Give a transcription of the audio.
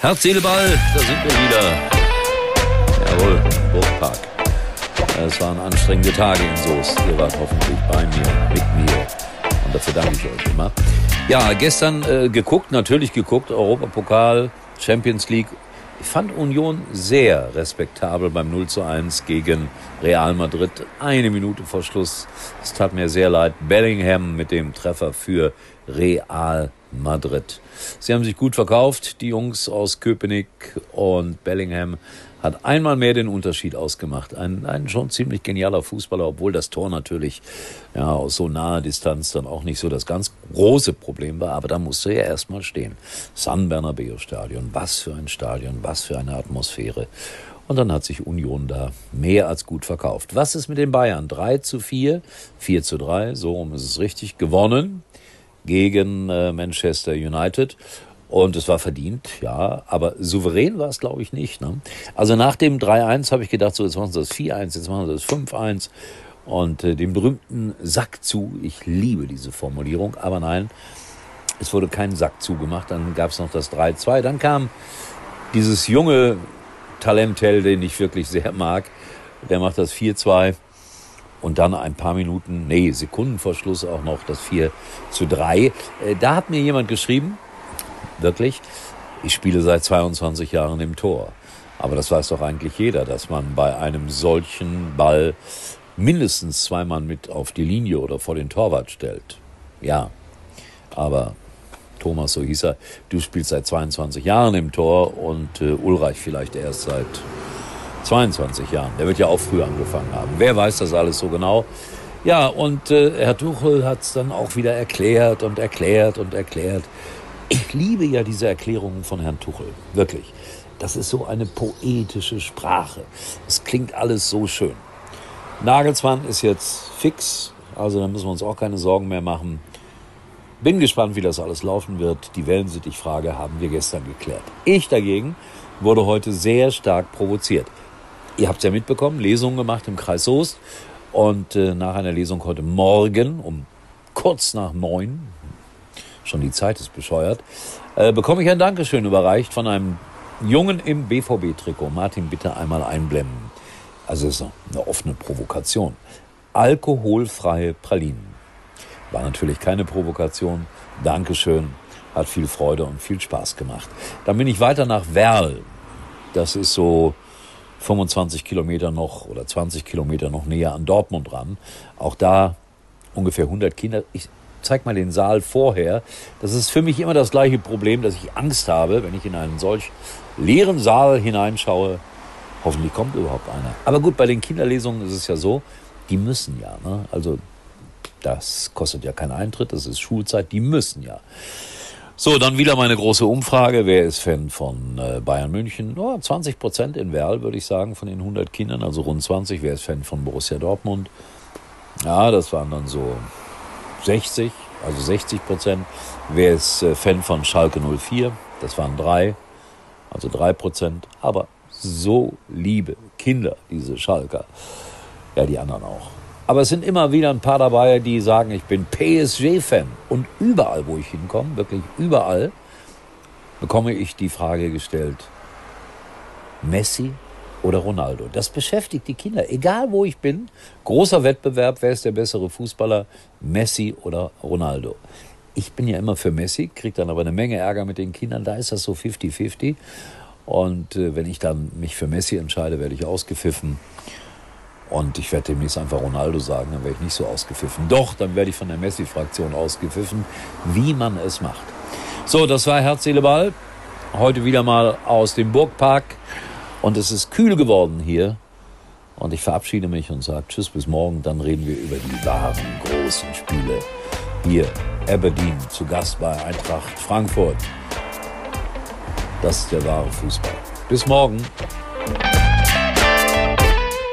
Herz, Seele, Ball, da sind wir wieder. Jawohl, Burgpark. Es waren anstrengende Tage in Soest. Ihr wart hoffentlich bei mir, mit mir. Und dafür danke ich euch immer. Ja, gestern äh, geguckt, natürlich geguckt, Europapokal, Champions League. Ich fand Union sehr respektabel beim 0 zu 1 gegen Real Madrid. Eine Minute vor Schluss. Es tat mir sehr leid. Bellingham mit dem Treffer für Real Madrid. Sie haben sich gut verkauft, die Jungs aus Köpenick und Bellingham hat einmal mehr den Unterschied ausgemacht. Ein, ein schon ziemlich genialer Fußballer, obwohl das Tor natürlich ja, aus so naher Distanz dann auch nicht so das ganz große Problem war, aber da musste er erstmal stehen. San Bernabeo Stadion, was für ein Stadion, was für eine Atmosphäre. Und dann hat sich Union da mehr als gut verkauft. Was ist mit den Bayern? 3 zu 4, 4 zu 3, so rum ist es richtig, gewonnen gegen äh, Manchester United. Und es war verdient, ja, aber souverän war es, glaube ich, nicht. Ne? Also nach dem 3-1 habe ich gedacht, so jetzt machen sie das 4-1, jetzt machen sie das 5-1 und äh, den berühmten Sack zu. Ich liebe diese Formulierung, aber nein, es wurde kein Sack zugemacht. Dann gab es noch das 3-2. Dann kam dieses junge Talentel, den ich wirklich sehr mag. Der macht das 4-2 und dann ein paar Minuten, nee, Sekunden vor Schluss auch noch das 4 zu 3. Äh, da hat mir jemand geschrieben, wirklich, ich spiele seit 22 Jahren im Tor. Aber das weiß doch eigentlich jeder, dass man bei einem solchen Ball mindestens zwei Mann mit auf die Linie oder vor den Torwart stellt. Ja, aber Thomas, so hieß er, du spielst seit 22 Jahren im Tor und äh, Ulreich vielleicht erst seit 22 Jahren. Der wird ja auch früh angefangen haben. Wer weiß das alles so genau? Ja, und äh, Herr Tuchel hat es dann auch wieder erklärt und erklärt und erklärt. Ich liebe ja diese Erklärungen von Herrn Tuchel. Wirklich. Das ist so eine poetische Sprache. Es klingt alles so schön. Nagelsmann ist jetzt fix, also da müssen wir uns auch keine Sorgen mehr machen. Bin gespannt, wie das alles laufen wird. Die Wellensittich-Frage haben wir gestern geklärt. Ich dagegen wurde heute sehr stark provoziert. Ihr habt es ja mitbekommen, Lesungen gemacht im Kreis Soest. Und äh, nach einer Lesung heute Morgen um kurz nach neun, schon die Zeit ist bescheuert, äh, bekomme ich ein Dankeschön überreicht von einem Jungen im BVB-Trikot. Martin, bitte einmal einblenden. Also ist eine offene Provokation. Alkoholfreie Pralinen. War natürlich keine Provokation. Dankeschön. Hat viel Freude und viel Spaß gemacht. Dann bin ich weiter nach Werl. Das ist so 25 Kilometer noch oder 20 Kilometer noch näher an Dortmund ran. Auch da ungefähr 100 Kinder. Ich zeig mal den Saal vorher. Das ist für mich immer das gleiche Problem, dass ich Angst habe, wenn ich in einen solch leeren Saal hineinschaue. Hoffentlich kommt überhaupt einer. Aber gut, bei den Kinderlesungen ist es ja so, die müssen ja. Ne? Also das kostet ja keinen Eintritt, das ist Schulzeit, die müssen ja. So, dann wieder meine große Umfrage. Wer ist Fan von äh, Bayern München? Oh, 20 Prozent in Werl, würde ich sagen, von den 100 Kindern, also rund 20. Wer ist Fan von Borussia Dortmund? Ja, das waren dann so 60, also 60 Prozent. Wer ist äh, Fan von Schalke 04? Das waren drei, also drei Prozent. Aber so liebe Kinder, diese Schalker. Ja, die anderen auch. Aber es sind immer wieder ein paar dabei, die sagen, ich bin PSG-Fan. Und überall, wo ich hinkomme, wirklich überall, bekomme ich die Frage gestellt, Messi oder Ronaldo? Das beschäftigt die Kinder, egal wo ich bin. Großer Wettbewerb, wer ist der bessere Fußballer, Messi oder Ronaldo? Ich bin ja immer für Messi, kriege dann aber eine Menge Ärger mit den Kindern, da ist das so 50-50. Und äh, wenn ich dann mich für Messi entscheide, werde ich ausgepfiffen. Und ich werde demnächst einfach Ronaldo sagen, dann werde ich nicht so ausgepfiffen. Doch, dann werde ich von der Messi-Fraktion ausgepfiffen, wie man es macht. So, das war Herz, Seele, Ball. Heute wieder mal aus dem Burgpark. Und es ist kühl geworden hier. Und ich verabschiede mich und sage Tschüss bis morgen. Dann reden wir über die wahren großen Spiele. Hier, Aberdeen, zu Gast bei Eintracht Frankfurt. Das ist der wahre Fußball. Bis morgen.